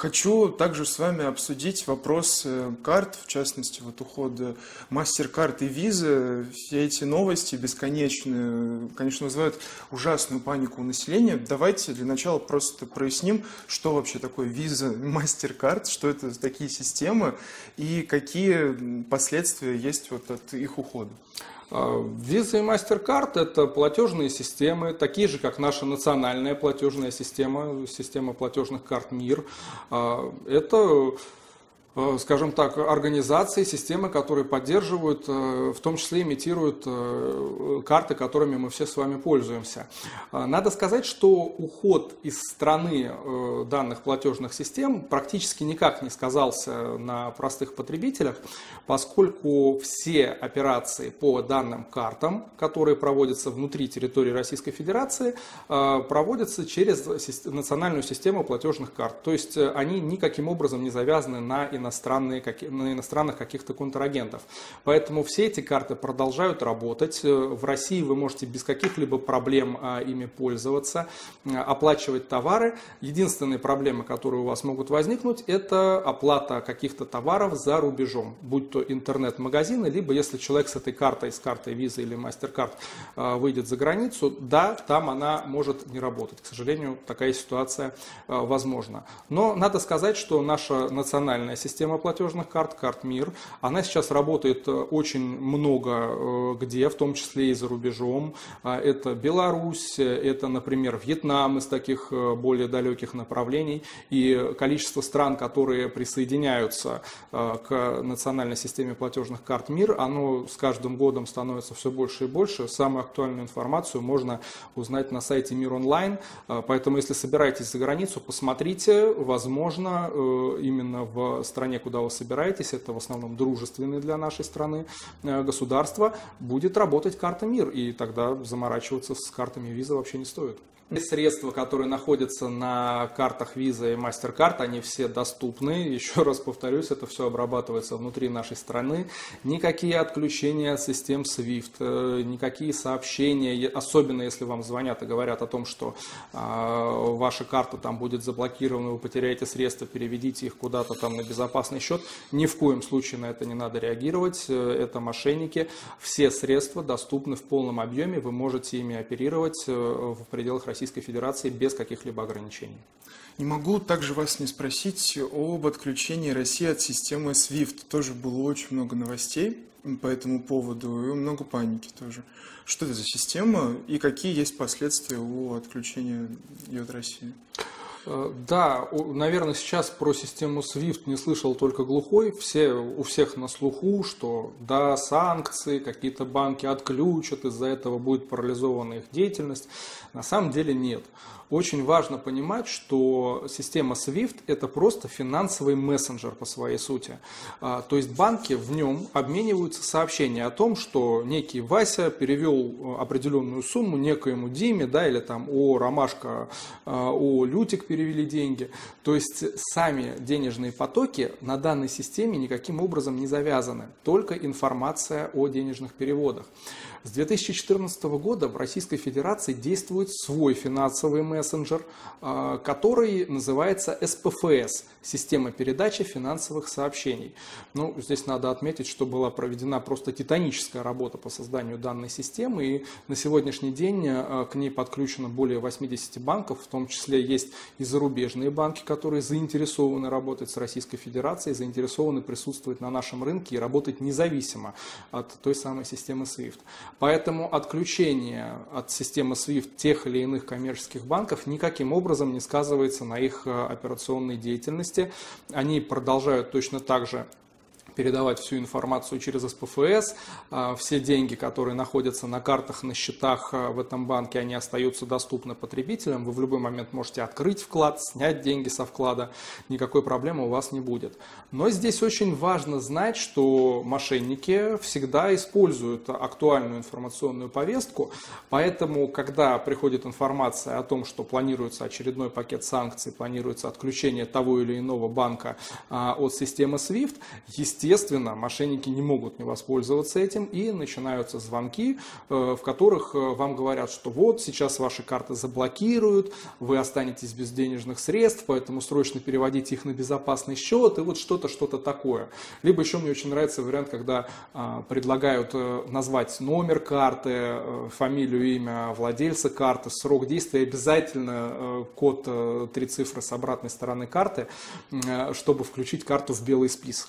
Хочу также с вами обсудить вопрос карт, в частности, вот ухода MasterCard и Visa. Все эти новости бесконечные, конечно, вызывают ужасную панику у населения. Давайте для начала просто проясним, что вообще такое Visa, MasterCard, что это такие системы и какие последствия есть вот от их ухода. Visa и MasterCard – это платежные системы, такие же, как наша национальная платежная система, система платежных карт МИР. А, это скажем так, организации, системы, которые поддерживают, э, в том числе имитируют э, карты, которыми мы все с вами пользуемся. Надо сказать, что уход из страны данных платежных систем практически никак не сказался на простых потребителях, поскольку все операции по данным картам, которые проводятся внутри территории Российской Федерации, проводятся через национальную систему платежных карт. То есть они никаким образом не завязаны на иностранные иностранные, на иностранных каких-то контрагентов. Поэтому все эти карты продолжают работать. В России вы можете без каких-либо проблем а, ими пользоваться, а, оплачивать товары. Единственные проблемы, которые у вас могут возникнуть, это оплата каких-то товаров за рубежом, будь то интернет-магазины, либо если человек с этой картой, с картой Visa или MasterCard а, выйдет за границу, да, там она может не работать. К сожалению, такая ситуация возможна. Но надо сказать, что наша национальная система система платежных карт, карт МИР. Она сейчас работает э, очень много э, где, в том числе и за рубежом. А, это Беларусь, это, например, Вьетнам из таких э, более далеких направлений. И количество стран, которые присоединяются к национальной системе платежных карт МИР, оно с каждым годом становится все больше и больше. Самую актуальную информацию можно узнать на сайте МИР онлайн. Поэтому, если собираетесь за границу, посмотрите, возможно, именно в стране стране, куда вы собираетесь, это в основном дружественные для нашей страны э, государства, будет работать карта МИР, и тогда заморачиваться с картами виза вообще не стоит. Средства, которые находятся на картах Visa и MasterCard, они все доступны. Еще раз повторюсь, это все обрабатывается внутри нашей страны. Никакие отключения систем SWIFT, э, никакие сообщения, особенно если вам звонят и говорят о том, что э, ваша карта там будет заблокирована, вы потеряете средства, переведите их куда-то там на безопасный счет. Ни в коем случае на это не надо реагировать. Э, это мошенники. Все средства доступны в полном объеме, вы можете ими оперировать э, в пределах Российской Федерации без каких-либо ограничений. Не могу также вас не спросить об отключении России от системы SWIFT. Тоже было очень много новостей по этому поводу и много паники тоже. Что это за система и какие есть последствия у отключения ее от России? Э, да, наверное, сейчас про систему SWIFT не слышал только глухой. Все, у всех на слуху, что да, санкции, какие-то банки отключат, из-за этого будет парализована их деятельность. На самом деле нет. Очень важно понимать, что система SWIFT это просто финансовый мессенджер по своей сути. А, то есть банки в нем обмениваются сообщения о том, что некий Вася перевел э, определенную сумму некоему Диме, да, или там о Ромашка, э, о Лютик перевели деньги. То есть сами денежные потоки на данной системе никаким образом не завязаны, только информация о денежных переводах. С 2014 года в Российской Федерации действует свой финансовый мессенджер, а, который называется СПФС – система передачи финансовых сообщений. Ну, здесь надо отметить, что была проведена просто титаническая работа по созданию данной системы, и на сегодняшний день а, к ней подключено более 80 банков, в том числе есть и зарубежные банки, которые заинтересованы работать с Российской Федерацией, заинтересованы присутствовать на нашем рынке и работать независимо от той самой системы SWIFT. Поэтому отключение от системы SWIFT тех или иных коммерческих банков никаким образом не сказывается на их э, операционной деятельности. Они продолжают точно так же передавать всю информацию через СПФС. А, все деньги, которые находятся на картах, на счетах а, в этом банке, они остаются доступны потребителям. Вы в любой момент можете открыть вклад, снять деньги со вклада. Никакой проблемы у вас не будет. Но здесь очень важно знать, что мошенники всегда используют актуальную информационную повестку. Поэтому, когда приходит информация о том, что планируется очередной пакет санкций, планируется отключение того или иного банка а, от системы SWIFT, естественно, естественно, мошенники не могут не воспользоваться этим и начинаются звонки, в которых вам говорят, что вот сейчас ваши карты заблокируют, вы останетесь без денежных средств, поэтому срочно переводите их на безопасный счет и вот что-то, что-то такое. Либо еще мне очень нравится вариант, когда предлагают назвать номер карты, фамилию, имя владельца карты, срок действия, обязательно код три цифры с обратной стороны карты, чтобы включить карту в белый список.